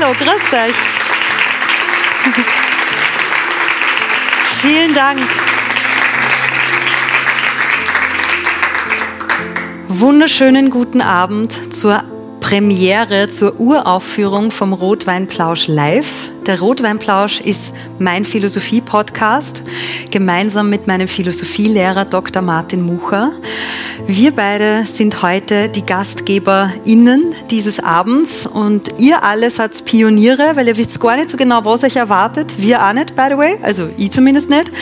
Hallo, grüß euch. Vielen Dank. Wunderschönen guten Abend zur Premiere, zur Uraufführung vom Rotweinplausch live. Der Rotweinplausch ist mein Philosophie-Podcast, gemeinsam mit meinem Philosophielehrer Dr. Martin Mucher. Wir beide sind heute die GastgeberInnen dieses Abends und ihr alle seid Pioniere, weil ihr wisst gar nicht so genau, was euch erwartet. Wir auch nicht, by the way, also ich zumindest nicht.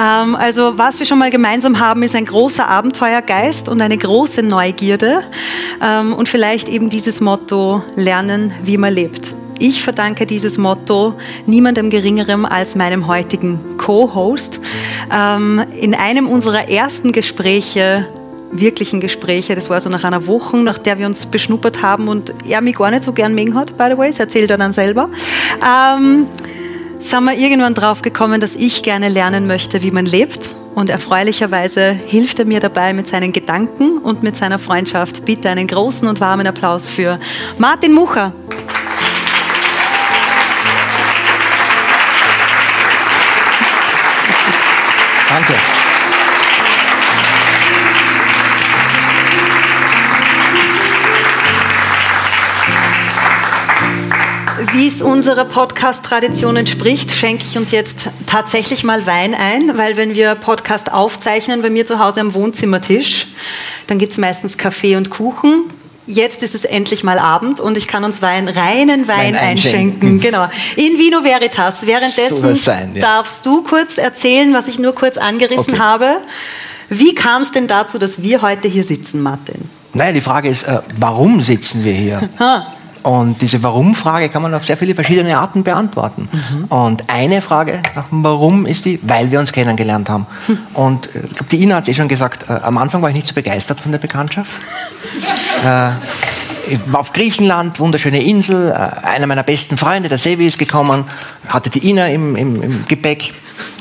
Ähm, also was wir schon mal gemeinsam haben, ist ein großer Abenteuergeist und eine große Neugierde ähm, und vielleicht eben dieses Motto, lernen, wie man lebt. Ich verdanke dieses Motto niemandem Geringerem als meinem heutigen Co-Host. Ähm, in einem unserer ersten Gespräche wirklichen Gespräche. Das war so nach einer Woche, nach der wir uns beschnuppert haben und er mich gar nicht so gern mögen hat, by the way, das erzählt er dann selber. Ähm, sind wir irgendwann drauf gekommen, dass ich gerne lernen möchte, wie man lebt. Und erfreulicherweise hilft er mir dabei mit seinen Gedanken und mit seiner Freundschaft. Bitte einen großen und warmen Applaus für Martin Mucher. Danke. Wie es unserer Podcast-Tradition entspricht, schenke ich uns jetzt tatsächlich mal Wein ein, weil wenn wir Podcast aufzeichnen, bei mir zu Hause am Wohnzimmertisch, dann gibt es meistens Kaffee und Kuchen. Jetzt ist es endlich mal Abend und ich kann uns Wein, reinen Wein, Wein einschenken. einschenken. Genau. In Vino Veritas. Währenddessen sein, ja. darfst du kurz erzählen, was ich nur kurz angerissen okay. habe. Wie kam es denn dazu, dass wir heute hier sitzen, Martin? Naja, die Frage ist, äh, warum sitzen wir hier? Und diese Warum-Frage kann man auf sehr viele verschiedene Arten beantworten. Mhm. Und eine Frage nach dem Warum ist die, weil wir uns kennengelernt haben. Hm. Und äh, ich glaube, die Ina hat es eh schon gesagt, äh, am Anfang war ich nicht so begeistert von der Bekanntschaft. äh, ich war auf Griechenland, wunderschöne Insel, äh, einer meiner besten Freunde, der Sevi, ist gekommen, hatte die Ina im, im, im Gepäck.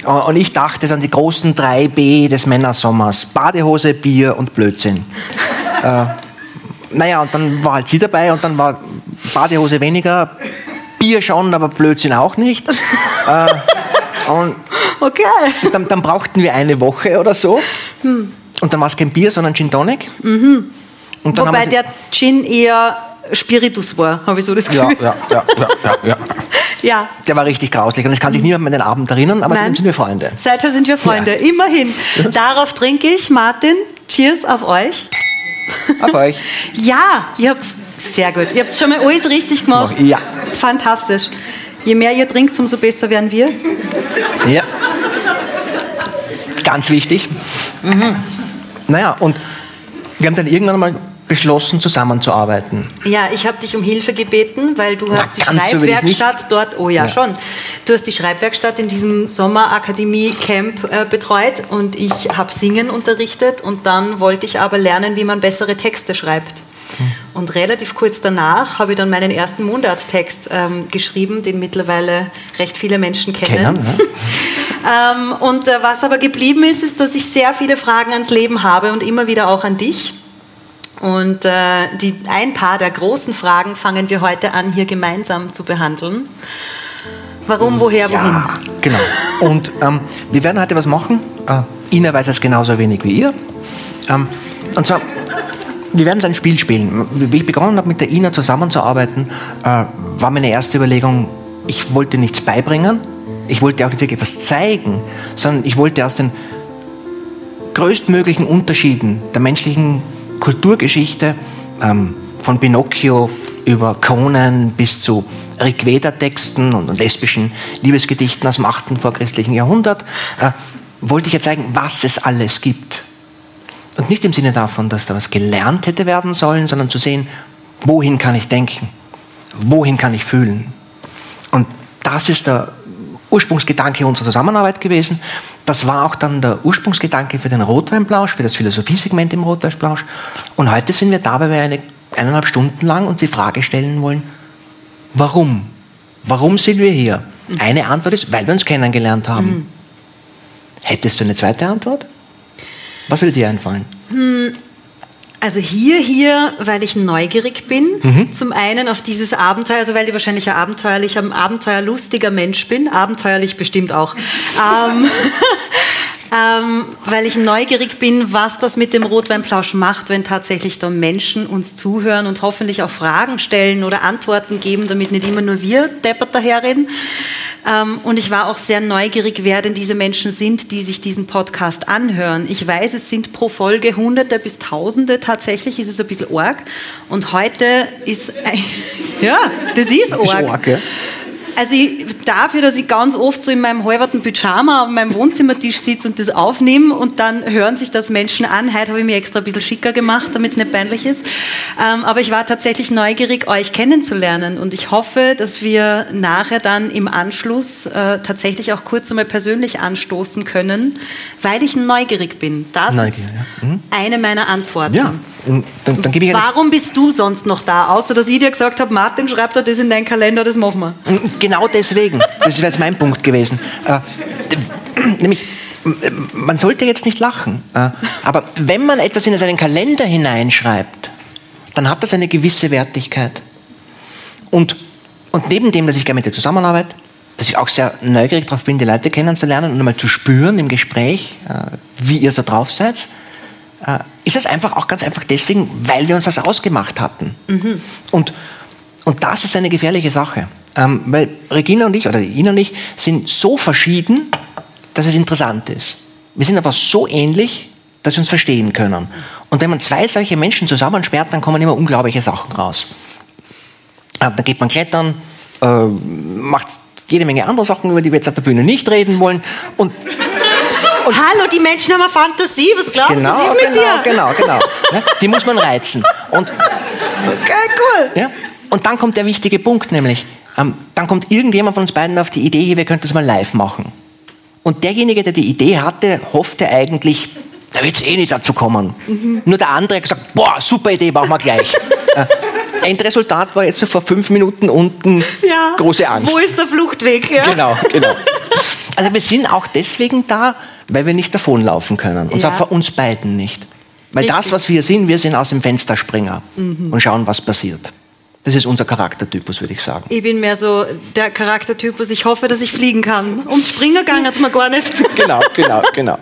Und ich dachte es an die großen drei B des Männersommers. Badehose, Bier und Blödsinn. äh, naja, und dann war halt sie dabei und dann war Badehose weniger, Bier schon, aber Blödsinn auch nicht. äh, und okay. Dann, dann, brauchten wir eine Woche oder so. Hm. Und dann war es kein Bier, sondern Gin Tonic. Mhm. Wobei der Gin eher Spiritus war, habe ich so das Gefühl. Ja, ja, ja, ja, ja. ja. Der war richtig grauslich und es kann sich niemand mehr an den Abend erinnern, aber seitdem sind wir Freunde. Seither sind wir Freunde, ja. immerhin. Darauf trinke ich, Martin, Cheers auf euch. Auf euch. ja, ihr habt sehr gut. Ihr habt schon mal alles richtig gemacht. Ja. Fantastisch. Je mehr ihr trinkt, umso besser werden wir. Ja. Ganz wichtig. Mhm. Naja, und wir haben dann irgendwann mal beschlossen, zusammenzuarbeiten. Ja, ich habe dich um Hilfe gebeten, weil du hast Na, die Schreibwerkstatt dort, oh ja, ja, schon, du hast die Schreibwerkstatt in diesem Sommerakademie-Camp äh, betreut und ich habe Singen unterrichtet und dann wollte ich aber lernen, wie man bessere Texte schreibt. Und relativ kurz danach habe ich dann meinen ersten Mundarttext ähm, geschrieben, den mittlerweile recht viele Menschen kennen. kennen ja. ähm, und äh, was aber geblieben ist, ist, dass ich sehr viele Fragen ans Leben habe und immer wieder auch an dich. Und äh, die, ein paar der großen Fragen fangen wir heute an, hier gemeinsam zu behandeln. Warum, woher, wohin? Ja, genau. Und ähm, wir werden heute was machen. Äh, Ina weiß es genauso wenig wie ihr. Ähm, und zwar wir werden ein Spiel spielen. Wie ich begonnen habe, mit der Ina zusammenzuarbeiten, äh, war meine erste Überlegung, ich wollte nichts beibringen, ich wollte auch nicht wirklich was zeigen, sondern ich wollte aus den größtmöglichen Unterschieden der menschlichen Kulturgeschichte, ähm, von Pinocchio über Conan bis zu Rigveda-Texten und lesbischen Liebesgedichten aus dem 8. vorchristlichen Jahrhundert, äh, wollte ich ja zeigen, was es alles gibt. Und nicht im Sinne davon, dass da was gelernt hätte werden sollen, sondern zu sehen, wohin kann ich denken? Wohin kann ich fühlen? Und das ist der Ursprungsgedanke unserer Zusammenarbeit gewesen. Das war auch dann der Ursprungsgedanke für den Rotweinplausch, für das Philosophiesegment im Rotweinplausch. Und heute sind wir da, weil wir eine, eineinhalb Stunden lang uns die Frage stellen wollen, warum? Warum sind wir hier? Eine Antwort ist, weil wir uns kennengelernt haben. Mhm. Hättest du eine zweite Antwort? Was würde dir einfallen? Hm, Also hier, hier, weil ich neugierig bin. Mhm. Zum einen auf dieses Abenteuer, also weil ich wahrscheinlich ein abenteuerlicher, abenteuerlustiger Mensch bin. Abenteuerlich bestimmt auch. ähm, ähm, weil ich neugierig bin, was das mit dem Rotweinplausch macht, wenn tatsächlich da Menschen uns zuhören und hoffentlich auch Fragen stellen oder Antworten geben, damit nicht immer nur wir deppert daherreden. Ähm, und ich war auch sehr neugierig, wer denn diese Menschen sind, die sich diesen Podcast anhören. Ich weiß, es sind pro Folge Hunderte bis Tausende. Tatsächlich ist es ein bisschen arg. Und heute ist, ja, das ist arg. Ist arg ja. Also ich, dafür, dass ich ganz oft so in meinem halberten Pyjama an meinem Wohnzimmertisch sitze und das aufnehme und dann hören sich das Menschen an. Heute habe ich mir extra ein bisschen schicker gemacht, damit es nicht peinlich ist. Ähm, aber ich war tatsächlich neugierig, euch kennenzulernen und ich hoffe, dass wir nachher dann im Anschluss äh, tatsächlich auch kurz einmal persönlich anstoßen können, weil ich neugierig bin. Das Neugier, ist ja. mhm. eine meiner Antworten. Ja. Dann, dann Warum bist du sonst noch da? Außer dass ich dir gesagt habe, Martin, schreib dir das in deinen Kalender, das machen wir. Genau deswegen. Das wäre jetzt mein Punkt gewesen. Äh, nämlich, man sollte jetzt nicht lachen. Äh, aber wenn man etwas in seinen Kalender hineinschreibt, dann hat das eine gewisse Wertigkeit. Und, und neben dem, dass ich gerne mit dir zusammenarbeite, dass ich auch sehr neugierig darauf bin, die Leute kennenzulernen und einmal zu spüren im Gespräch, äh, wie ihr so drauf seid, äh, ist es einfach auch ganz einfach deswegen, weil wir uns das ausgemacht hatten. Mhm. Und, und das ist eine gefährliche Sache. Ähm, weil Regina und ich, oder Ina und ich, sind so verschieden, dass es interessant ist. Wir sind aber so ähnlich, dass wir uns verstehen können. Und wenn man zwei solche Menschen zusammensperrt, dann kommen immer unglaubliche Sachen raus. Äh, da geht man klettern, äh, macht jede Menge andere Sachen, über die wir jetzt auf der Bühne nicht reden wollen. Und und Hallo, die Menschen haben eine Fantasie, was glaubst genau, du, was ist mit genau, dir? Genau, genau, genau. Die muss man reizen. Und, okay, cool. Ja, und dann kommt der wichtige Punkt, nämlich, ähm, dann kommt irgendjemand von uns beiden auf die Idee, wir könnten das mal live machen. Und derjenige, der die Idee hatte, hoffte eigentlich, da wird es eh nicht dazu kommen. Mhm. Nur der andere hat gesagt, boah, super Idee, machen wir gleich. äh, Endresultat war jetzt so vor fünf Minuten unten ja, große Angst. Wo ist der Fluchtweg? Ja. Genau, genau. Also wir sind auch deswegen da, weil wir nicht davonlaufen können. Und ja. zwar vor uns beiden nicht. Weil Richtig. das, was wir sind, wir sind aus dem Fensterspringer mhm. und schauen, was passiert. Das ist unser Charaktertypus, würde ich sagen. Ich bin mehr so der Charaktertypus, ich hoffe, dass ich fliegen kann. Um Springergang hat es mir gar nicht. genau, genau, genau.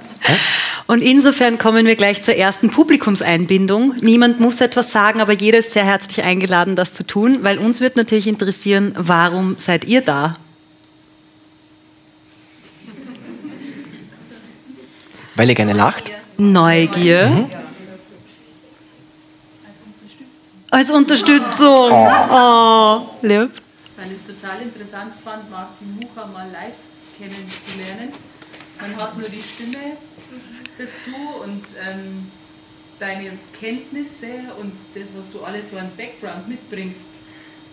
Und insofern kommen wir gleich zur ersten Publikumseinbindung. Niemand muss etwas sagen, aber jeder ist sehr herzlich eingeladen, das zu tun, weil uns wird natürlich interessieren, warum seid ihr da? Weil ihr gerne lacht? Neugier. Mhm. Als Unterstützung. Oh, oh lieb. Weil ich es total interessant fand, Martin Mucha mal live kennenzulernen. Man hat nur die Stimme dazu und ähm, deine Kenntnisse und das, was du alles so an Background mitbringst,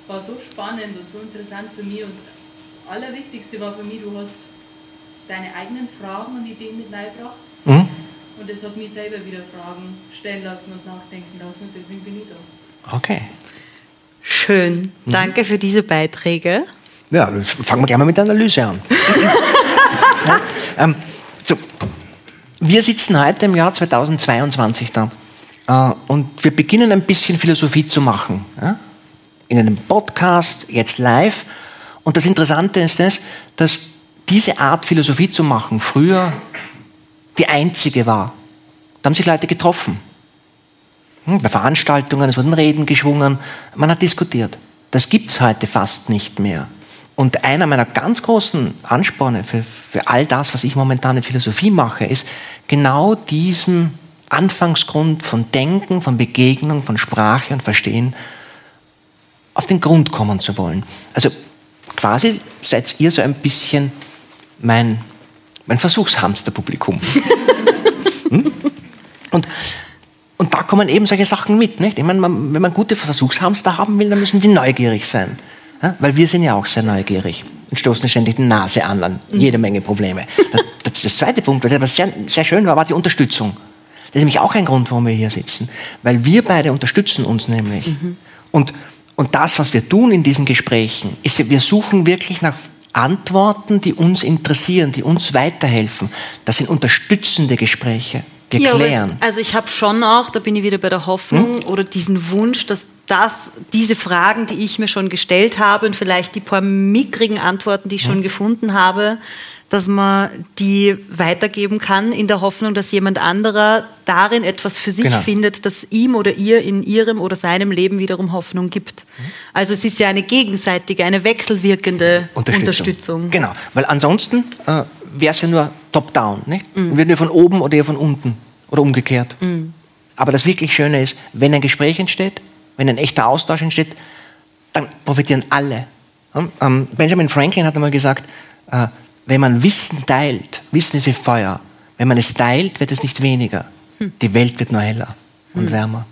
war so spannend und so interessant für mich. Und das Allerwichtigste war für mich, du hast deine eigenen Fragen und Ideen mit reingebracht Mhm. Und das hat mich selber wieder Fragen stellen lassen und nachdenken lassen und deswegen bin ich da. Okay. Schön. Mhm. Danke für diese Beiträge. Ja, fangen wir gleich mal mit der Analyse an. ja, ähm, so, wir sitzen heute im Jahr 2022 da äh, und wir beginnen ein bisschen Philosophie zu machen. Ja? In einem Podcast, jetzt live. Und das Interessante ist das, dass diese Art Philosophie zu machen früher die einzige war. Da haben sich Leute getroffen. Hm, bei Veranstaltungen, es wurden Reden geschwungen, man hat diskutiert. Das gibt es heute fast nicht mehr. Und einer meiner ganz großen Ansporne für, für all das, was ich momentan in Philosophie mache, ist genau diesem Anfangsgrund von Denken, von Begegnung, von Sprache und Verstehen auf den Grund kommen zu wollen. Also quasi seid ihr so ein bisschen mein mein Versuchshamsterpublikum. hm? und, und da kommen eben solche Sachen mit. Nicht? Ich meine, wenn man gute Versuchshamster haben will, dann müssen die neugierig sein. Ja? Weil wir sind ja auch sehr neugierig und stoßen ständig die Nase an an jede Menge Probleme. Das, das zweite Punkt, was sehr, sehr schön war, war die Unterstützung. Das ist nämlich auch ein Grund, warum wir hier sitzen. Weil wir beide unterstützen uns nämlich. Mhm. Und, und das, was wir tun in diesen Gesprächen, ist, wir suchen wirklich nach Antworten, die uns interessieren, die uns weiterhelfen. Das sind unterstützende Gespräche. Wir ja, klären. Also ich habe schon auch, da bin ich wieder bei der Hoffnung hm? oder diesen Wunsch, dass das, diese Fragen, die ich mir schon gestellt habe und vielleicht die paar mickrigen Antworten, die ich hm? schon gefunden habe, dass man die weitergeben kann in der Hoffnung, dass jemand anderer darin etwas für sich genau. findet, das ihm oder ihr in ihrem oder seinem Leben wiederum Hoffnung gibt. Mhm. Also es ist ja eine gegenseitige, eine wechselwirkende Unterstützung. Unterstützung. Genau, weil ansonsten äh, wäre es ja nur top-down, nicht? Mhm. Würden wir von oben oder eher von unten oder umgekehrt. Mhm. Aber das wirklich Schöne ist, wenn ein Gespräch entsteht, wenn ein echter Austausch entsteht, dann profitieren alle. Ähm, Benjamin Franklin hat einmal gesagt, äh, wenn man Wissen teilt, Wissen ist wie Feuer, wenn man es teilt, wird es nicht weniger. Hm. Die Welt wird nur heller und hm. wärmer.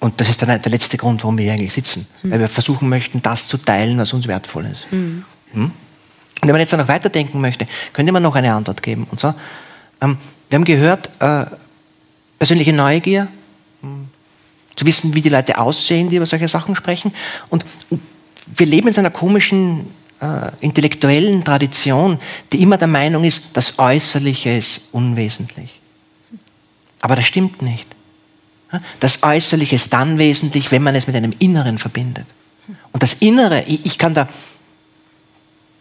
Und das ist dann der letzte Grund, warum wir hier eigentlich sitzen. Hm. Weil wir versuchen möchten, das zu teilen, was uns wertvoll ist. Und wenn man jetzt noch weiterdenken möchte, könnte man noch eine Antwort geben. Und zwar, ähm, wir haben gehört, äh, persönliche Neugier, hm, zu wissen, wie die Leute aussehen, die über solche Sachen sprechen. Und wir leben in so einer komischen äh, intellektuellen Tradition, die immer der Meinung ist, das Äußerliche ist unwesentlich. Aber das stimmt nicht. Das Äußerliche ist dann wesentlich, wenn man es mit einem Inneren verbindet. Und das Innere, ich kann da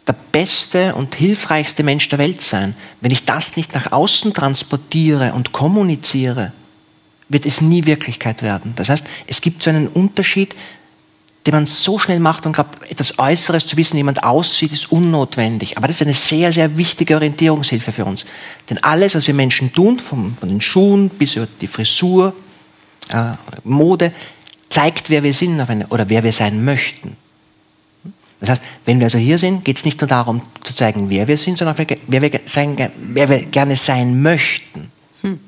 der beste und hilfreichste Mensch der Welt sein. Wenn ich das nicht nach außen transportiere und kommuniziere, wird es nie Wirklichkeit werden. Das heißt, es gibt so einen Unterschied den man so schnell macht und glaubt, etwas Äußeres zu wissen, wie jemand aussieht, ist unnotwendig. Aber das ist eine sehr, sehr wichtige Orientierungshilfe für uns. Denn alles, was wir Menschen tun, von, den Schuhen bis über die Frisur, äh, Mode, zeigt, wer wir sind eine, oder wer wir sein möchten. Das heißt, wenn wir also hier sind, geht es nicht nur darum zu zeigen, wer wir sind, sondern wer wir, sein, wer wir gerne sein möchten. Hm.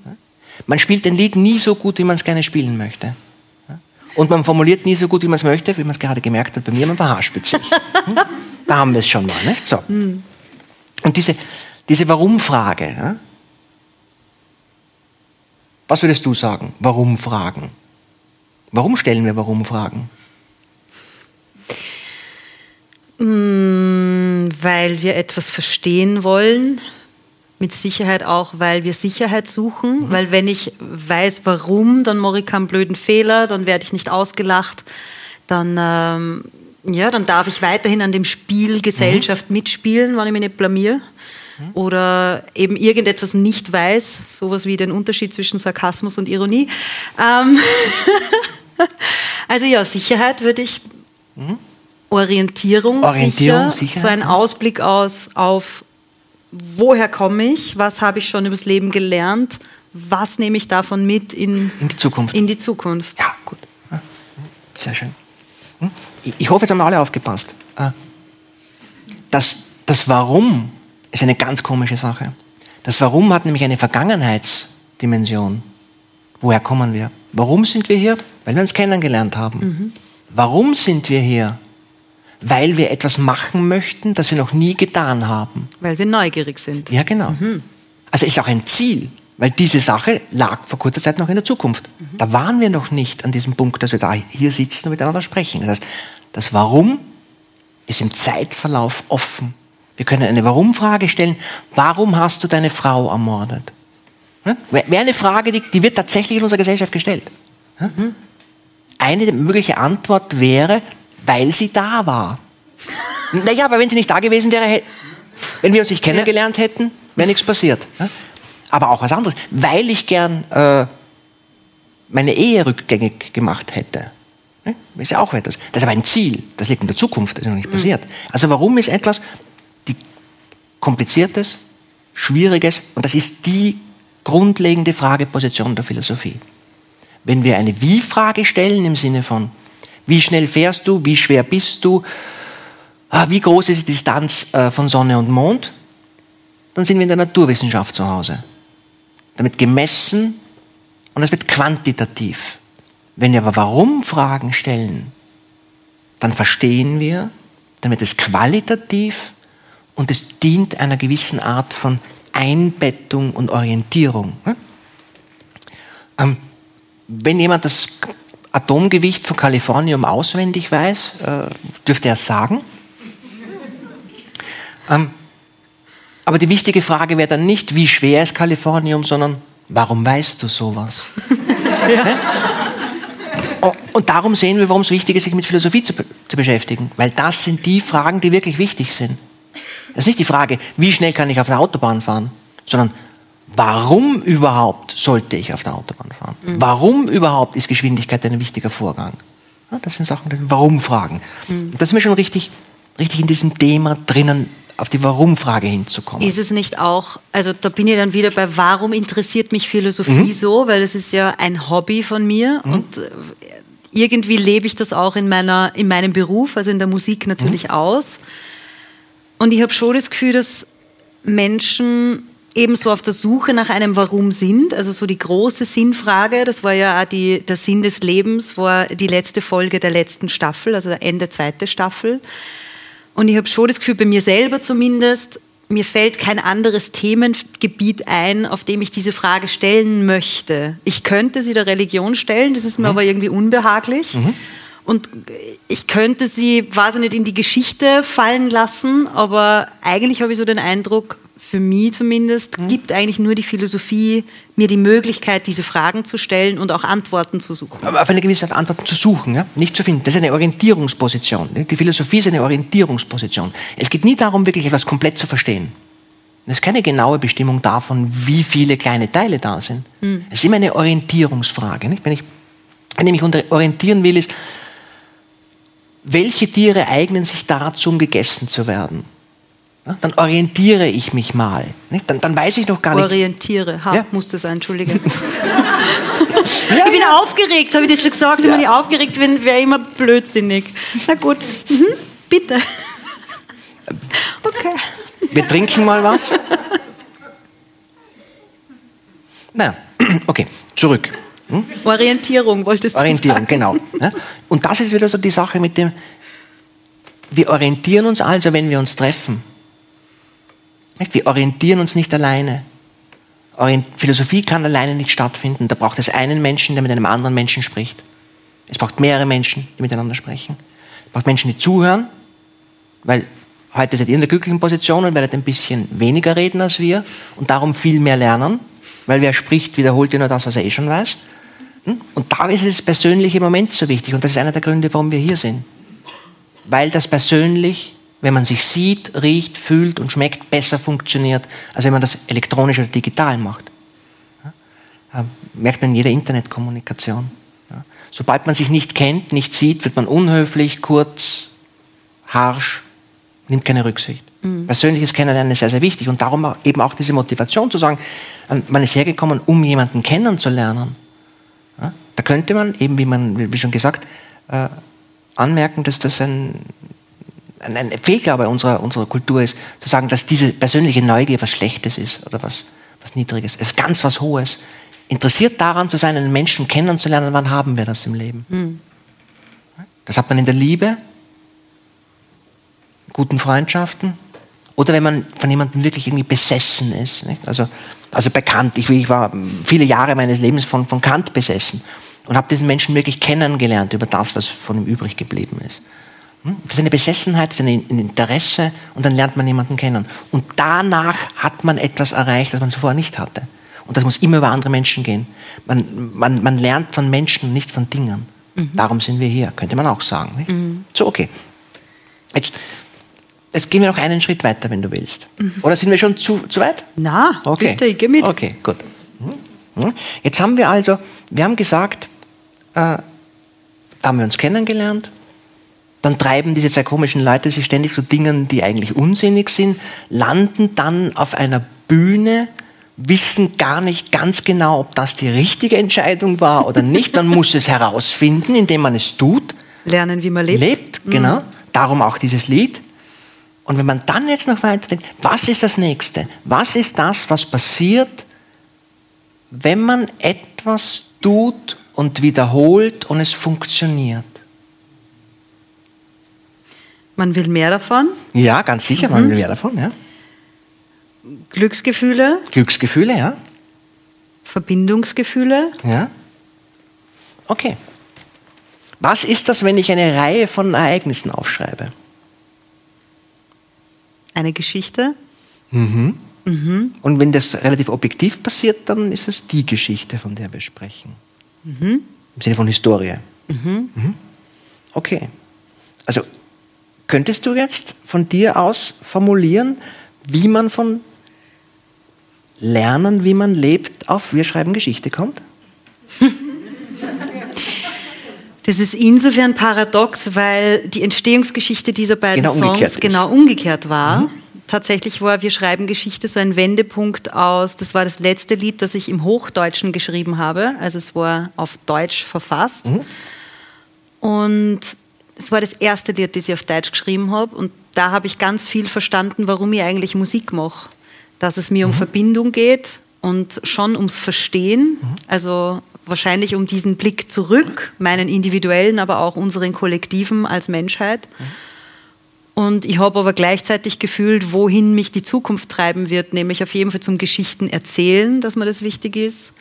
Man spielt ein Lied nie so gut, wie man es gerne spielen möchte. Und man formuliert nie so gut, wie man es möchte, wie man es gerade gemerkt hat bei mir, man verhaspelt sich. da haben wir es schon mal. Nicht? So. Und diese, diese Warum-Frage, was würdest du sagen? Warum-Fragen? Warum stellen wir Warum-Fragen? Mm, weil wir etwas verstehen wollen, mit Sicherheit auch, weil wir Sicherheit suchen, mhm. weil wenn ich weiß, warum, dann mache ich keinen blöden Fehler, dann werde ich nicht ausgelacht, dann, ähm, ja, dann darf ich weiterhin an dem Spiel Gesellschaft mhm. mitspielen, wenn ich mich nicht blamier mhm. oder eben irgendetwas nicht weiß, sowas wie den Unterschied zwischen Sarkasmus und Ironie. Ähm also ja, Sicherheit würde ich mhm. Orientierung, Orientierung sicher, Sicherheit, so ein Ausblick aus auf woher komme ich, was habe ich schon übers Leben gelernt, was nehme ich davon mit in, in die Zukunft. In die Zukunft. Ja, gut. Sehr schön. Hm? Ich hoffe, jetzt haben wir alle aufgepasst. Äh, das, das Warum ist eine ganz komische Sache. Das Warum hat nämlich eine Vergangenheitsdimension. Woher kommen wir? Warum sind wir hier? Weil wir uns kennengelernt haben. Mhm. Warum sind wir hier? Weil wir etwas machen möchten, das wir noch nie getan haben. Weil wir neugierig sind. Ja, genau. Mhm. Also ist auch ein Ziel, weil diese Sache lag vor kurzer Zeit noch in der Zukunft. Mhm. Da waren wir noch nicht an diesem Punkt, dass wir da hier sitzen und miteinander sprechen. Das heißt, das Warum ist im Zeitverlauf offen. Wir können eine Warum-Frage stellen. Warum hast du deine Frau ermordet? Wäre eine Frage, die, die, wird tatsächlich in unserer Gesellschaft gestellt. Mhm. Eine mögliche Antwort wäre, weil sie da war. Naja, aber wenn sie nicht da gewesen wäre, wenn wir uns nicht kennengelernt hätten, wäre nichts passiert. Aber auch was anderes, weil ich gern äh, meine Ehe rückgängig gemacht hätte. Das ist ja auch etwas. Das ist aber ein Ziel, das liegt in der Zukunft, das ist noch nicht mhm. passiert. Also warum ist etwas die kompliziertes, schwieriges, und das ist die grundlegende Frageposition der Philosophie. Wenn wir eine Wie-Frage stellen im Sinne von, wie schnell fährst du? Wie schwer bist du? Ah, wie groß ist die Distanz äh, von Sonne und Mond? Dann sind wir in der Naturwissenschaft zu Hause. Damit gemessen und es wird quantitativ. Wenn wir aber Warum-Fragen stellen, dann verstehen wir, wird es qualitativ und es dient einer gewissen Art von Einbettung und Orientierung. Ähm, wenn jemand das Atomgewicht von Kalifornium auswendig weiß, äh, dürfte er es sagen. Ähm, aber die wichtige Frage wäre dann nicht, wie schwer ist Kalifornium, sondern Warum weißt du sowas? ja. Oh, und darum sehen wir, warum es wichtig ist, sich mit Philosophie zu, zu beschäftigen. Weil das sind die Fragen, die wirklich wichtig sind. Das ist nicht die Frage, wie schnell kann ich auf der Autobahn fahren, sondern warum überhaupt sollte ich auf der Autobahn fahren? Mhm. Warum überhaupt ist Geschwindigkeit ein wichtiger Vorgang? Ja, das sind Sachen, das sind Warum-Fragen. Mhm. Das sind wir schon richtig, richtig in diesem Thema drinnen, auf die Warum-Frage hinzukommen. Ist es nicht auch, also da bin ich dann wieder bei, warum interessiert mich Philosophie mhm. so? Weil es ist ja ein Hobby von mir mhm. und äh, irgendwie lebe ich das auch in, meiner, in meinem Beruf, also in der Musik natürlich mhm. aus. Und ich habe schon das Gefühl, dass Menschen ebenso auf der Suche nach einem Warum sind, also so die große Sinnfrage, das war ja auch die, der Sinn des Lebens, war die letzte Folge der letzten Staffel, also Ende zweite Staffel. Und ich habe schon das Gefühl, bei mir selber zumindest, mir fällt kein anderes Themengebiet ein, auf dem ich diese Frage stellen möchte. Ich könnte sie der Religion stellen, das ist mir mhm. aber irgendwie unbehaglich. Mhm. Und ich könnte sie, weiß ich nicht, in die Geschichte fallen lassen, aber eigentlich habe ich so den Eindruck, für mich zumindest, mhm. gibt eigentlich nur die Philosophie mir die Möglichkeit, diese Fragen zu stellen und auch Antworten zu suchen. Aber auf eine gewisse Art Antworten zu suchen, ja? nicht zu finden. Das ist eine Orientierungsposition. Die Philosophie ist eine Orientierungsposition. Es geht nie darum, wirklich etwas komplett zu verstehen. Es ist keine genaue Bestimmung davon, wie viele kleine Teile da sind. Mhm. Es ist immer eine Orientierungsfrage. Nicht? Wenn, ich, wenn ich mich orientieren will, ist, welche Tiere eignen sich dazu, um gegessen zu werden? Dann orientiere ich mich mal. Dann, dann, weiß ich noch gar nicht. Orientiere, ha, ja? musste sein, entschuldige. ja, ich bin ja. aufgeregt, habe ich dir schon gesagt. Wenn ich aufgeregt bin, wäre immer blödsinnig. Na gut, mhm, bitte. Okay. Wir trinken mal was. Na, okay, zurück. Hm? Orientierung wolltest du Orientierung, sagen. genau. Und das ist wieder so die Sache mit dem, wir orientieren uns also, wenn wir uns treffen. Wir orientieren uns nicht alleine. Philosophie kann alleine nicht stattfinden. Da braucht es einen Menschen, der mit einem anderen Menschen spricht. Es braucht mehrere Menschen, die miteinander sprechen. Es braucht Menschen, die zuhören, weil heute seid ihr in der glücklichen Position und werdet ein bisschen weniger reden als wir und darum viel mehr lernen, weil wer spricht, wiederholt ja nur das, was er eh schon weiß. Hm? Und da ist das persönliche Moment so wichtig und das ist einer der Gründe, warum wir hier sind. Weil das persönlich wenn man sich sieht, riecht, fühlt und schmeckt, besser funktioniert, als wenn man das elektronisch oder digital macht. Ja, merkt man in jeder Internetkommunikation. Ja. Sobald man sich nicht kennt, nicht sieht, wird man unhöflich, kurz, harsch, nimmt keine Rücksicht. Mhm. Persönliches Kennenlernen ist sehr, sehr wichtig und darum eben auch diese Motivation zu sagen, man ist hergekommen, um jemanden kennenzulernen. Ja, da könnte man eben, wie man, wie schon gesagt, äh, anmerken, dass das ein ein Fehlglaube unserer, unserer Kultur ist, zu sagen, dass diese persönliche Neugier was Schlechtes ist oder was, was Niedriges. Es ist ganz was Hohes. Interessiert daran zu sein, einen Menschen kennenzulernen, wann haben wir das im Leben? Mhm. Das hat man in der Liebe, guten Freundschaften oder wenn man von jemandem wirklich irgendwie besessen ist. Nicht? Also, also bei Kant, ich, ich war viele Jahre meines Lebens von, von Kant besessen und habe diesen Menschen wirklich kennengelernt über das, was von ihm übrig geblieben ist. Das ist eine Besessenheit, das ist ein Interesse und dann lernt man jemanden kennen. Und danach hat man etwas erreicht, das man zuvor nicht hatte. Und das muss immer über andere Menschen gehen. Man, man, man lernt von Menschen, nicht von Dingen. Mhm. Darum sind wir hier, könnte man auch sagen. Mhm. So, okay. Jetzt, jetzt gehen wir noch einen Schritt weiter, wenn du willst. Mhm. Oder sind wir schon zu, zu weit? Na, okay. bitte, ich gehe mit. Okay, gut. Hm? Hm? Jetzt haben wir also, wir haben gesagt, äh, da haben wir uns kennengelernt, dann treiben diese zwei komischen Leute sich ständig zu Dingen, die eigentlich unsinnig sind, landen dann auf einer Bühne, wissen gar nicht ganz genau, ob das die richtige Entscheidung war oder nicht. Man muss es herausfinden, indem man es tut. Lernen, wie man lebt. Lebt, mhm. genau. Mhm. Darum auch dieses Lied. Und wenn man dann jetzt noch weiter denkt, was ist das Nächste? Was ist das, was passiert, wenn man etwas tut und wiederholt und es funktioniert? Man will mehr davon? Ja, ganz sicher, mhm. man will mehr davon, ja. Glücksgefühle? Glücksgefühle, ja. Verbindungsgefühle? Ja. Okay. Was ist das, wenn ich eine Reihe von Ereignissen aufschreibe? Eine Geschichte? Mhm. Mhm. Und wenn das relativ objektiv passiert, dann ist es die Geschichte, von der wir sprechen. Mhm. Im Sinne von Historie. Mhm. mhm. Okay. Also könntest du jetzt von dir aus formulieren, wie man von Lernen, wie man lebt, auf Wir schreiben Geschichte kommt? Das ist insofern paradox, weil die Entstehungsgeschichte dieser beiden genau Songs genau umgekehrt war. Mhm. Tatsächlich war Wir schreiben Geschichte so ein Wendepunkt aus, das war das letzte Lied, das ich im Hochdeutschen geschrieben habe, also es war auf Deutsch verfasst. Mhm. Und es war das erste Lied, das ich auf Deutsch geschrieben habe und da habe ich ganz viel verstanden, warum ich eigentlich Musik mache. Dass es mir mhm. um Verbindung geht und schon ums Verstehen, mhm. also wahrscheinlich um diesen Blick zurück, meinen individuellen, aber auch unseren kollektiven als Menschheit. Mhm. Und ich habe aber gleichzeitig gefühlt, wohin mich die Zukunft treiben wird, nämlich auf jeden Fall zum Geschichten erzählen, dass mir das wichtig ist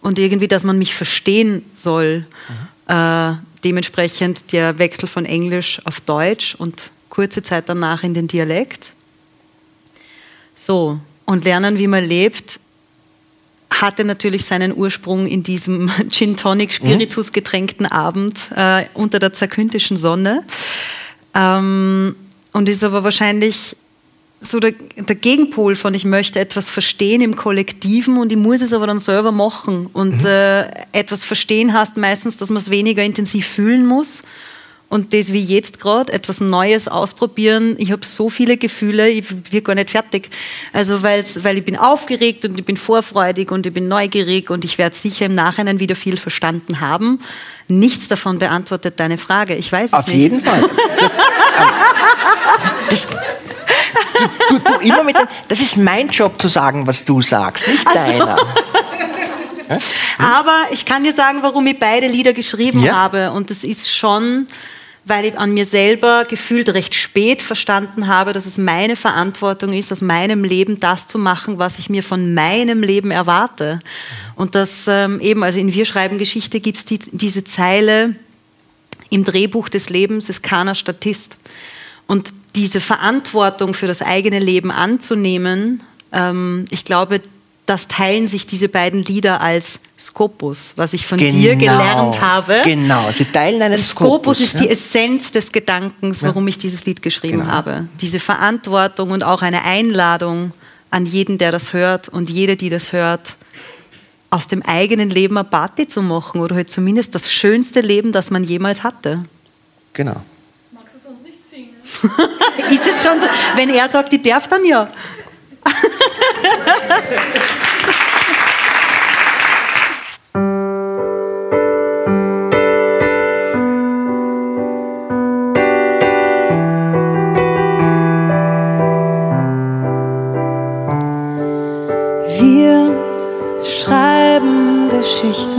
und irgendwie, dass man mich verstehen soll. Mhm. Äh, dementsprechend der Wechsel von Englisch auf Deutsch und kurze Zeit danach in den Dialekt. So, und lernen, wie man lebt, hatte natürlich seinen Ursprung in diesem Gin Tonic Spiritus getränkten Abend äh, unter der zerküntischen Sonne. Ähm, und ist aber wahrscheinlich so der, der, Gegenpol von ich möchte etwas verstehen im Kollektiven und ich muss es aber dann selber machen. Und mhm. äh, etwas verstehen heißt meistens, dass man es weniger intensiv fühlen muss und das wie jetzt gerade, etwas Neues ausprobieren. Ich habe so viele Gefühle, ich bin gar nicht fertig. Also weil's, weil ich bin aufgeregt und ich bin vorfreudig und ich bin neugierig und ich werde sicher im Nachhinein wieder viel verstanden haben. Nichts davon beantwortet deine Frage. Ich weiß es Auf nicht. Auf jeden Fall. Das, ähm, das, du, du, immer mit den, das ist mein Job zu sagen, was du sagst, nicht Ach deiner. Aber ich kann dir sagen, warum ich beide Lieder geschrieben ja. habe. Und das ist schon weil ich an mir selber gefühlt recht spät verstanden habe, dass es meine Verantwortung ist, aus meinem Leben das zu machen, was ich mir von meinem Leben erwarte. Und das ähm, eben, also in Wir schreiben Geschichte gibt es die, diese Zeile, im Drehbuch des Lebens ist keiner Statist. Und diese Verantwortung für das eigene Leben anzunehmen, ähm, ich glaube, das teilen sich diese beiden Lieder als Skopus, was ich von genau, dir gelernt habe. Genau, sie teilen einen Skopus. Skopus ist ja? die Essenz des Gedankens, warum ja. ich dieses Lied geschrieben genau. habe. Diese Verantwortung und auch eine Einladung an jeden, der das hört und jede, die das hört, aus dem eigenen Leben eine Party zu machen oder halt zumindest das schönste Leben, das man jemals hatte. Genau. Magst du sonst nicht singen? ist es schon so? Wenn er sagt, ich darf, dann ja. Wir schreiben Geschichten,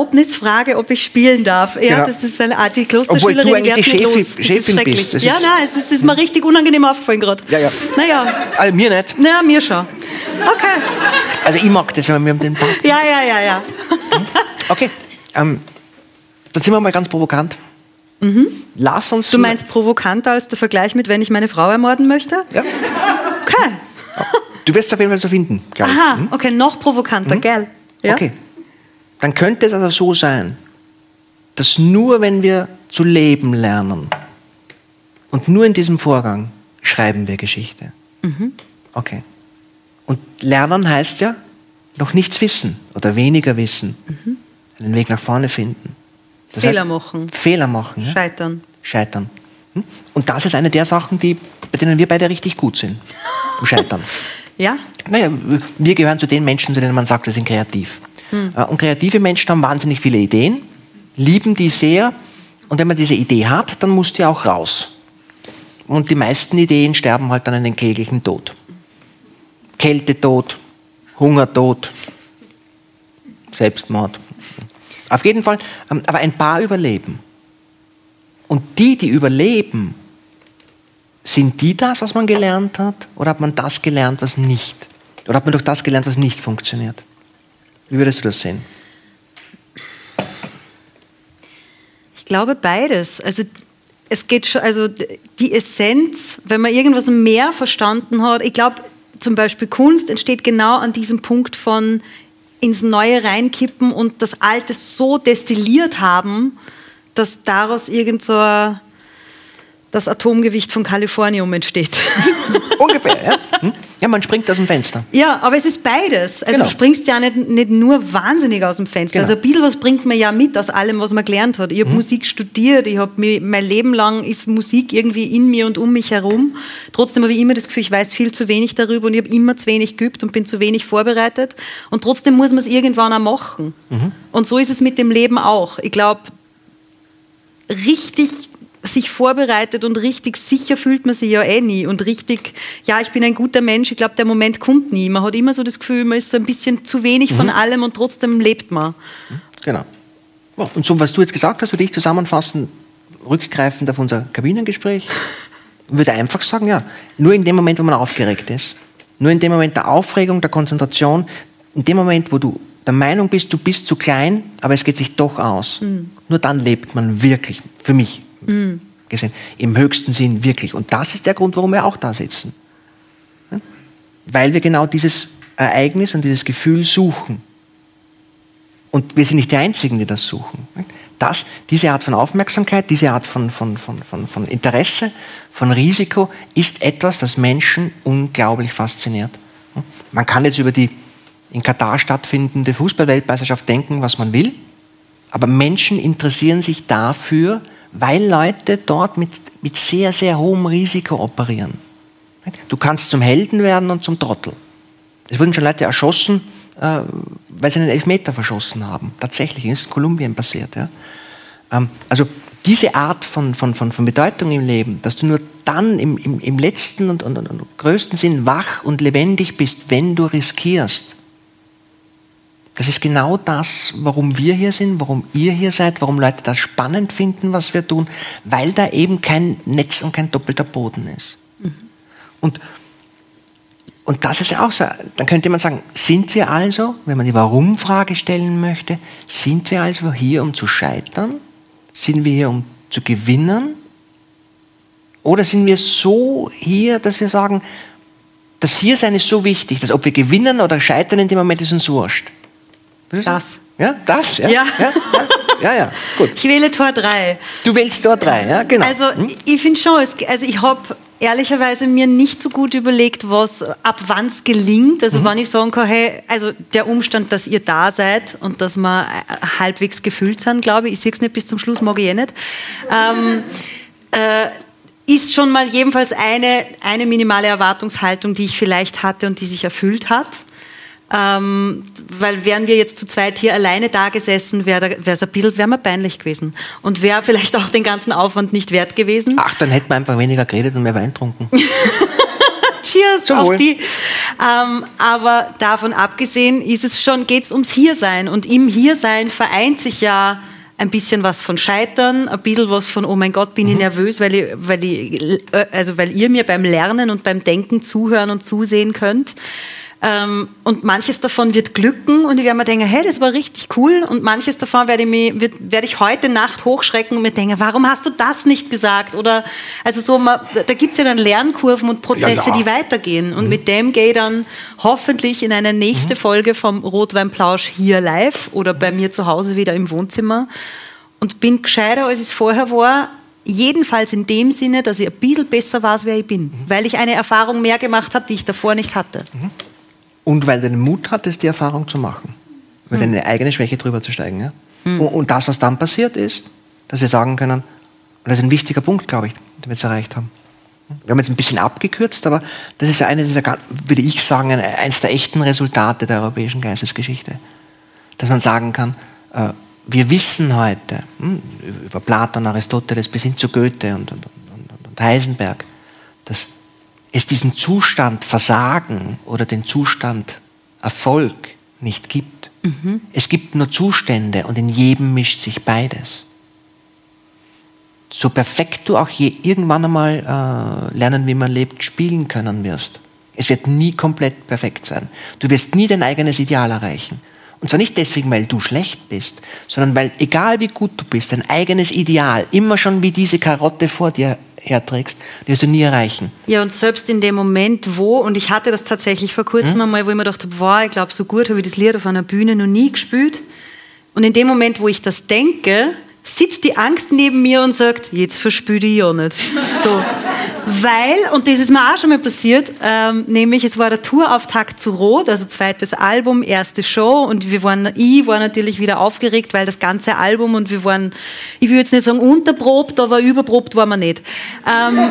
Schülerinnenhaft um Erlaubnis frage, ob ich spielen darf. Ja, Genau. das ist eine Art, die Obwohl Klosterschülerin du eigentlich die wird nicht Chefin- los. Chefin bist. Das ja, nein, es ist, ist mir richtig unangenehm aufgefallen gerade. Ja, ja. Naja, Also mir nicht. naja, mir schon. Okay. Also ich mag das, wenn wir mit dem Bart. Ja, ja, ja, ja. Okay, ähm, dann sind wir mal ganz provokant. Lass uns. Du meinst provokanter als der Vergleich mit, wenn ich meine Frau ermorden möchte? Ja, Okay. du wirst es auf jeden Fall so finden, glaube ich. Aha, okay, noch provokanter, gell? Ja? Okay. Dann könnte es also so sein, dass nur wenn wir zu leben lernen und nur in diesem Vorgang schreiben wir Geschichte. Mhm. Okay. Und lernen heißt ja noch nichts wissen oder weniger wissen. Einen Weg nach vorne finden. Das Mhm. Fehler heißt, machen. Fehler machen. Ja? Scheitern. Scheitern. Hm? Und das ist eine der Sachen, die, bei denen wir beide richtig gut sind. Im Scheitern. Ja? Naja, wir gehören zu den Menschen, zu denen man sagt, wir sind kreativ. Äh, Und kreative Menschen haben wahnsinnig viele Ideen, lieben die sehr. Und wenn man diese Idee hat, dann muss die auch raus. Und die meisten Ideen sterben halt dann einen kläglichen Tod. Kältetod, Hungertod, Selbstmord. Auf jeden Fall, ähm, aber ein paar überleben. Und die, die überleben, sind die das, was man gelernt hat? Oder hat man das gelernt, was nicht? Oder hat man durch das gelernt, was nicht funktioniert? Wie würdest du das sehen? Ich glaube beides. Also es geht schon, also die Essenz, wenn man irgendwas mehr verstanden hat, ich glaube zum Beispiel Kunst entsteht genau an diesem Punkt von ins Neue reinkippen und das Alte so destilliert haben, dass daraus irgend so das Atomgewicht von Kalifornium entsteht. Ungefähr, ja? Ja, man springt aus dem Fenster. Ja, aber es ist beides. Also Genau. du springst ja nicht, nicht nur wahnsinnig aus dem Fenster. Genau. Also ein bisschen was bringt man ja mit aus allem, was man gelernt hat. Ich habe Musik studiert, ich habe mein Leben lang ist Musik irgendwie in mir und um mich herum. Trotzdem habe ich immer das Gefühl, ich weiß viel zu wenig darüber und ich habe immer zu wenig geübt und bin zu wenig vorbereitet. Und trotzdem muss man es irgendwann auch machen. Und so ist es mit dem Leben auch. Ich glaube, richtig sich vorbereitet und richtig sicher fühlt man sich ja eh nie. Und richtig, ja, ich bin ein guter Mensch, ich glaube, der Moment kommt nie. Man hat immer so das Gefühl, man ist so ein bisschen zu wenig von allem und trotzdem lebt man. Genau. Ja, Und so, was du jetzt gesagt hast, würde ich zusammenfassen, rückgreifend auf unser Kabinengespräch, würde einfach sagen, ja, nur in dem Moment, wo man aufgeregt ist, nur in dem Moment der Aufregung, der Konzentration, in dem Moment, wo du der Meinung bist, du bist zu klein, aber es geht sich doch aus, nur dann lebt man wirklich, für mich gesehen, im höchsten Sinn wirklich. Und das ist der Grund, warum wir auch da sitzen. Weil wir genau dieses Ereignis und dieses Gefühl suchen. Und wir sind nicht die Einzigen, die das suchen. Das, diese Art von Aufmerksamkeit, diese Art von, von, von, von, von Interesse, von Risiko ist etwas, das Menschen unglaublich fasziniert. Man kann jetzt über die in Katar stattfindende Fußballweltmeisterschaft denken, was man will. Aber Menschen interessieren sich dafür, weil Leute dort mit, mit sehr, sehr hohem Risiko operieren. Du kannst zum Helden werden und zum Trottel. Es wurden schon Leute erschossen, äh, weil sie einen Elfmeter verschossen haben. Tatsächlich, das ist in Kolumbien passiert. Ja. Ähm, also diese Art von, von, von, von Bedeutung im Leben, dass du nur dann im, im, im letzten und, und, und größten Sinn wach und lebendig bist, wenn du riskierst. Das ist genau das, warum wir hier sind, warum ihr hier seid, warum Leute das spannend finden, was wir tun, weil da eben kein Netz und kein doppelter Boden ist. Mhm. Und, und das ist ja auch so. Dann könnte man sagen, sind wir also, wenn man die Warum-Frage stellen möchte, sind wir also hier, um zu scheitern? Sind wir hier, um zu gewinnen? Oder sind wir so hier, dass wir sagen, das Hiersein ist so wichtig, dass ob wir gewinnen oder scheitern in dem Moment ist uns wurscht. Das. Ja, das, ja. Ja, ja, ja, ja, gut. Ich wähle Tor 3. Du wählst Tor 3, ja, genau. Also Hm? ich finde schon, es, also ich habe ehrlicherweise mir nicht so gut überlegt, was ab wann es gelingt. Mhm. Also wann ich sagen kann, hey, also der Umstand, dass ihr da seid und dass wir äh, halbwegs gefüllt sind, glaube ich, ich sehe es nicht bis zum Schluss, mag ich eh nicht. Ähm, äh, ist schon mal jedenfalls eine, eine minimale Erwartungshaltung, die ich vielleicht hatte und die sich erfüllt hat. Ähm, weil wären wir jetzt zu zweit hier alleine da gesessen, wäre es ein bisschen wär mir peinlich gewesen. Und wäre vielleicht auch den ganzen Aufwand nicht wert gewesen. Ach, dann hätten wir einfach weniger geredet und mehr Wein getrunken. Cheers Zum auf Wohl. die. Ähm, aber davon abgesehen ist es schon, geht es ums Hiersein. Und im Hiersein vereint sich ja ein bisschen was von Scheitern, ein bisschen was von, oh mein Gott, bin ich Mhm. nervös, weil, ich, weil, ich, äh, also weil ihr mir beim Lernen und beim Denken zuhören und zusehen könnt. Ähm, und manches davon wird glücken und ich werde mir denken, hey, das war richtig cool. Und manches davon werde ich, wird, werde ich heute Nacht hochschrecken und mir denken, warum hast du das nicht gesagt? Oder also so, da gibt es ja dann Lernkurven und Prozesse, Ja, die weitergehen. Und mit dem gehe ich dann hoffentlich in eine nächste Folge vom Rotweinplausch hier live oder bei mir zu Hause wieder im Wohnzimmer und bin gescheiter, als es vorher war. Jedenfalls in dem Sinne, dass ich ein bisschen besser weiß, wer ich bin. Weil ich eine Erfahrung mehr gemacht habe, die ich davor nicht hatte. Und weil du den Mut hattest, die Erfahrung zu machen. Über Hm. deine eigene Schwäche drüber zu steigen. Ja? Und, und das, was dann passiert ist, dass wir sagen können, und das ist ein wichtiger Punkt, glaube ich, den wir jetzt erreicht haben. Wir haben jetzt ein bisschen abgekürzt, aber das ist ja eine dieser, würde ich sagen, eine- eines der echten Resultate der europäischen Geistesgeschichte. Dass man sagen kann, äh, wir wissen heute hm, über Platon, Aristoteles bis hin zu Goethe und, und, und, und Heisenberg, dass es diesen Zustand Versagen oder den Zustand Erfolg nicht gibt. Es gibt nur Zustände und in jedem mischt sich beides. So perfekt du auch je irgendwann einmal äh, lernen, wie man lebt, spielen können wirst. Es wird nie komplett perfekt sein. Du wirst nie dein eigenes Ideal erreichen. Und zwar nicht deswegen, weil du schlecht bist, sondern weil, egal wie gut du bist, dein eigenes Ideal immer schon wie diese Karotte vor dir herträgst, die wirst du nie erreichen. Ja, und selbst in dem Moment, wo, und ich hatte das tatsächlich vor kurzem Hm? einmal, wo ich mir dachte, wow, ich glaube, so gut habe ich das Lied auf einer Bühne noch nie gespielt. Und in dem Moment, wo ich das denke, sitzt die Angst neben mir und sagt, jetzt verspüre ich ja nicht. So. Weil, und das ist mir auch schon mal passiert, ähm, nämlich es war der Tourauftakt zu Rot, also zweites Album, erste Show und wir waren, ich war natürlich wieder aufgeregt, weil das ganze Album und wir waren, ich will jetzt nicht sagen unterprobt, aber überprobt waren wir nicht. Ähm,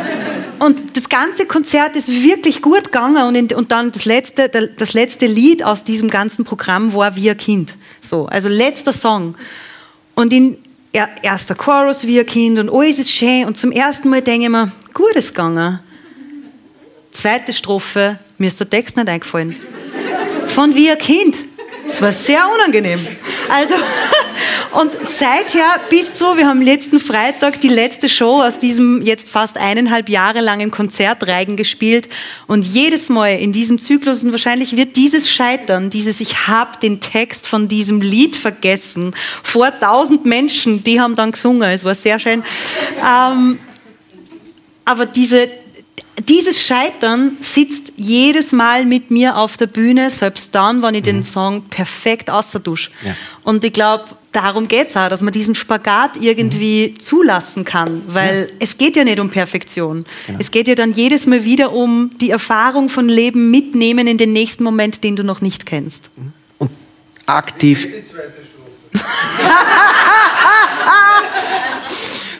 und das ganze Konzert ist wirklich gut gegangen und, in, und dann das letzte, das letzte Lied aus diesem ganzen Programm war ein Kind. So, also letzter Song. Und in erster Chorus wie ein Kind und alles ist schön. Und zum ersten Mal denke ich mir, gut ist gegangen. Zweite Strophe, mir ist der Text nicht eingefallen. Von wie ein Kind. Das war sehr unangenehm. Also, und seither bis zu, wir haben letzten Freitag die letzte Show aus diesem jetzt fast eineinhalb Jahre langen Konzertreigen gespielt. Und jedes Mal in diesem Zyklus, und wahrscheinlich wird dieses Scheitern, dieses Ich hab den Text von diesem Lied vergessen, vor tausend Menschen, die haben dann gesungen, es war sehr schön. Ähm, aber diese, dieses Scheitern sitzt jedes Mal mit mir auf der Bühne, selbst dann, wenn ich den Song perfekt außerdusche. Ja. Und ich glaube, darum geht es auch, dass man diesen Spagat irgendwie mhm. zulassen kann, weil ja. es geht ja nicht um Perfektion. Genau. Es geht ja dann jedes Mal wieder um die Erfahrung von Leben mitnehmen in den nächsten Moment, den du noch nicht kennst. Mhm. Und aktiv.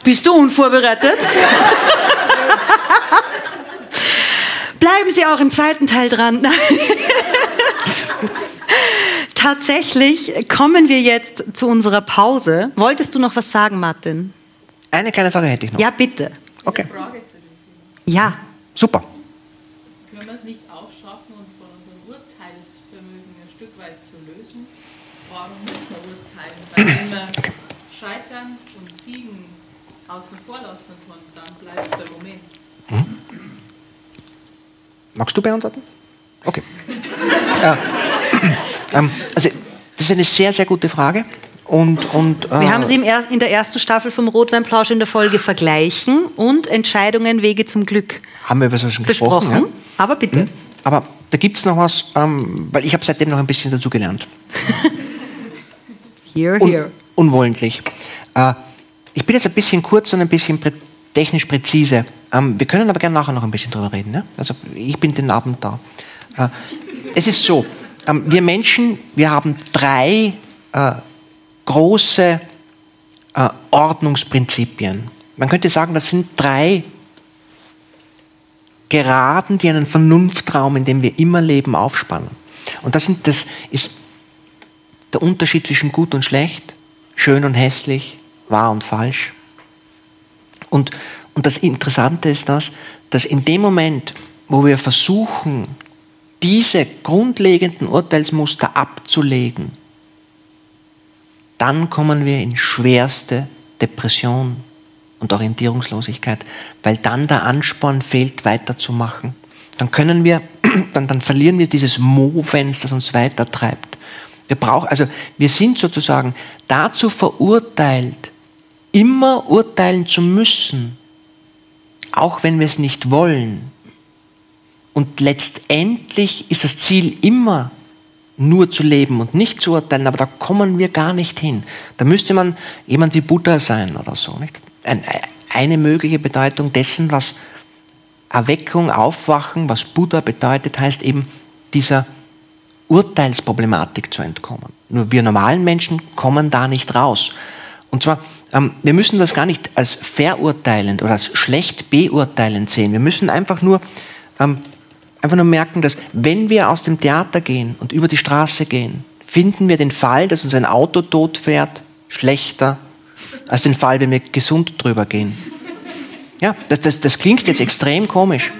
Bist du unvorbereitet? Bleiben Sie auch im zweiten Teil dran. Tatsächlich kommen wir jetzt zu unserer Pause. Wolltest du noch was sagen, Martin? Eine kleine Frage hätte ich noch. Ja, bitte. Okay. Ja. Super. Können wir es nicht auch schaffen, uns von unserem Urteilsvermögen ein Stück weit zu lösen? Warum müssen wir urteilen? Weil wenn wir okay. scheitern und siegen außen vor lassen können, dann bleibt der Moment. Hm? Magst du beantworten? Okay. ja. Ähm, also, das ist eine sehr, sehr gute Frage. Und, und, äh, Wir haben sie in der ersten Staffel vom Rotweinplausch in der Folge Vergleichen und Entscheidungen Wege zum Glück haben wir über das schon gesprochen. besprochen. Ja? Aber bitte. Hm? Aber da gibt es noch was, ähm, weil ich habe seitdem noch ein bisschen dazu gelernt. here, here. Un unwollentlich. Äh, ich bin jetzt ein bisschen kurz und ein bisschen prä technisch präzise. Ähm, wir können aber gerne nachher noch ein bisschen drüber reden. Ne? Also ich bin den Abend da. Äh, es ist so, wir Menschen, wir haben drei äh, große äh, Ordnungsprinzipien. Man könnte sagen, das sind drei Geraden, die einen Vernunftraum, in dem wir immer leben, aufspannen. Und das, sind, das ist der Unterschied zwischen gut und schlecht, schön und hässlich, wahr und falsch. Und, und das Interessante ist das, dass in dem Moment, wo wir versuchen, diese grundlegenden Urteilsmuster abzulegen, dann kommen wir in schwerste Depression und Orientierungslosigkeit, weil dann der Ansporn fehlt, weiterzumachen. Dann können wir, dann, dann verlieren wir dieses Movens, das uns weitertreibt. Wir brauchen, also wir sind sozusagen dazu verurteilt, immer urteilen zu müssen, auch wenn wir es nicht wollen. Und letztendlich ist das Ziel immer nur zu leben und nicht zu urteilen, aber da kommen wir gar nicht hin. Da müsste man jemand wie Buddha sein oder so. Nicht? Eine mögliche Bedeutung dessen, was Erweckung, Aufwachen, was Buddha bedeutet, heißt eben dieser Urteilsproblematik zu entkommen. Nur wir normalen Menschen kommen da nicht raus. Und zwar, ähm, wir müssen das gar nicht als verurteilend oder als schlecht beurteilend sehen. Wir müssen einfach nur ähm, einfach nur merken, dass wenn wir aus dem Theater gehen und über die Straße gehen, finden wir den Fall, dass uns ein Auto tot fährt, schlechter als den Fall, wenn wir gesund drüber gehen. Ja, das, das, das klingt jetzt extrem komisch.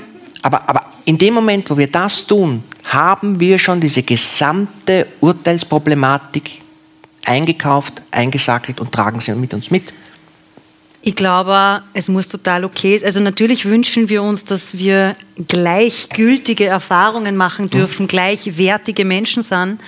Aber, aber in dem Moment, wo wir das tun, haben wir schon diese gesamte Urteilsproblematik eingekauft, eingesackelt und tragen sie mit uns mit. Ich glaube, es muss total okay sein. Also natürlich wünschen wir uns, dass wir gleichgültige Erfahrungen machen mhm. dürfen, mhm. gleichwertige Menschen sind.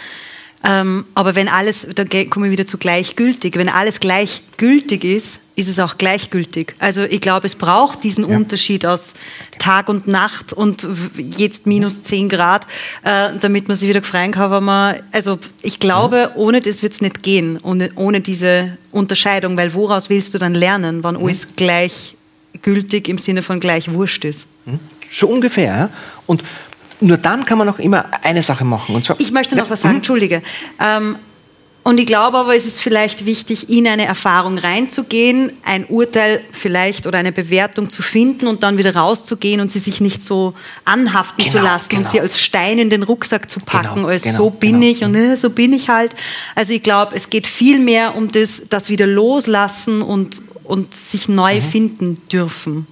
Ähm, aber wenn alles, da kommen wir wieder zu gleichgültig, wenn alles gleichgültig ist, ist es auch gleichgültig. Also ich glaube, es braucht diesen ja. Unterschied aus Tag und Nacht und jetzt minus 10 Grad, äh, damit man sich wieder freuen kann, wenn man, also ich glaube, mhm. ohne das wird es nicht gehen, ohne, ohne diese Unterscheidung, weil woraus willst du dann lernen, wenn mhm. alles gleichgültig im Sinne von gleich wurscht ist? Mhm. So ungefähr. Ja? Und nur dann kann man noch immer eine Sache machen. Und zwar, ich möchte noch ja, was sagen, mhm. entschuldige. Ähm, und ich glaube aber, es ist vielleicht wichtig, in eine Erfahrung reinzugehen, ein Urteil vielleicht oder eine Bewertung zu finden und dann wieder rauszugehen und sie sich nicht so anhaften genau, zu lassen genau. und sie als Stein in den Rucksack zu packen, genau, als genau, so bin genau. ich und äh, so bin ich halt. Also ich glaube, es geht viel mehr um das, das wieder loslassen und, und sich neu mhm. finden dürfen.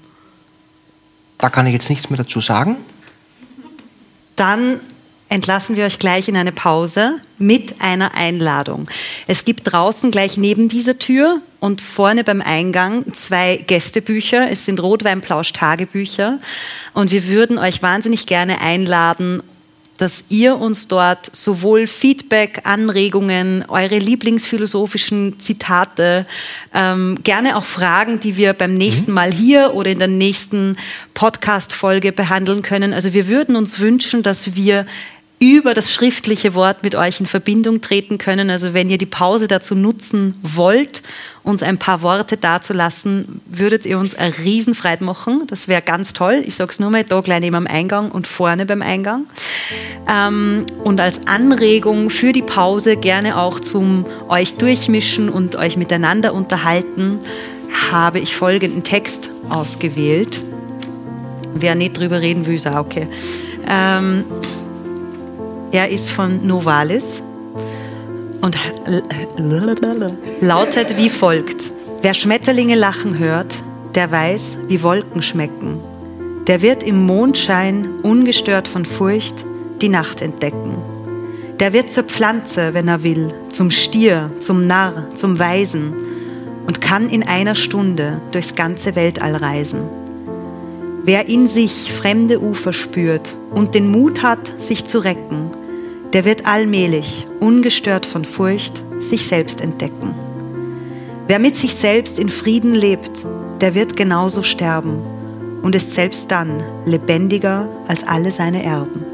Da kann ich jetzt nichts mehr dazu sagen. Dann entlassen wir euch gleich in eine Pause mit einer Einladung. Es gibt draußen gleich neben dieser Tür und vorne beim Eingang zwei Gästebücher. Es sind Rotweinplausch-Tagebücher. Und wir würden euch wahnsinnig gerne einladen, dass ihr uns dort sowohl Feedback, Anregungen, eure lieblingsphilosophischen Zitate, ähm, gerne auch Fragen, die wir beim nächsten mhm. Mal hier oder in der nächsten Podcast-Folge behandeln können. Also wir würden uns wünschen, dass wir über das schriftliche Wort mit euch in Verbindung treten können. Also wenn ihr die Pause dazu nutzen wollt, uns ein paar Worte dazulassen, würdet ihr uns eine Riesenfreude machen. Das wäre ganz toll. Ich sage es nur mal, da gleich neben am Eingang und vorne beim Eingang. Ähm, und als Anregung für die Pause gerne auch zum euch durchmischen und euch miteinander unterhalten, habe ich folgenden Text ausgewählt. Wer nicht drüber reden will, ist auch okay. Ähm, er ist von Novalis und lautet wie folgt. Wer Schmetterlinge lachen hört, der weiß, wie Wolken schmecken. Der wird im Mondschein, ungestört von Furcht, die Nacht entdecken. Der wird zur Pflanze, wenn er will, zum Stier, zum Narr, zum Weisen und kann in einer Stunde durchs ganze Weltall reisen. Wer in sich fremde Ufer spürt und den Mut hat, sich zu recken, der wird allmählich, ungestört von Furcht, sich selbst entdecken. Wer mit sich selbst in Frieden lebt, der wird genauso sterben und ist selbst dann lebendiger als alle seine Erben.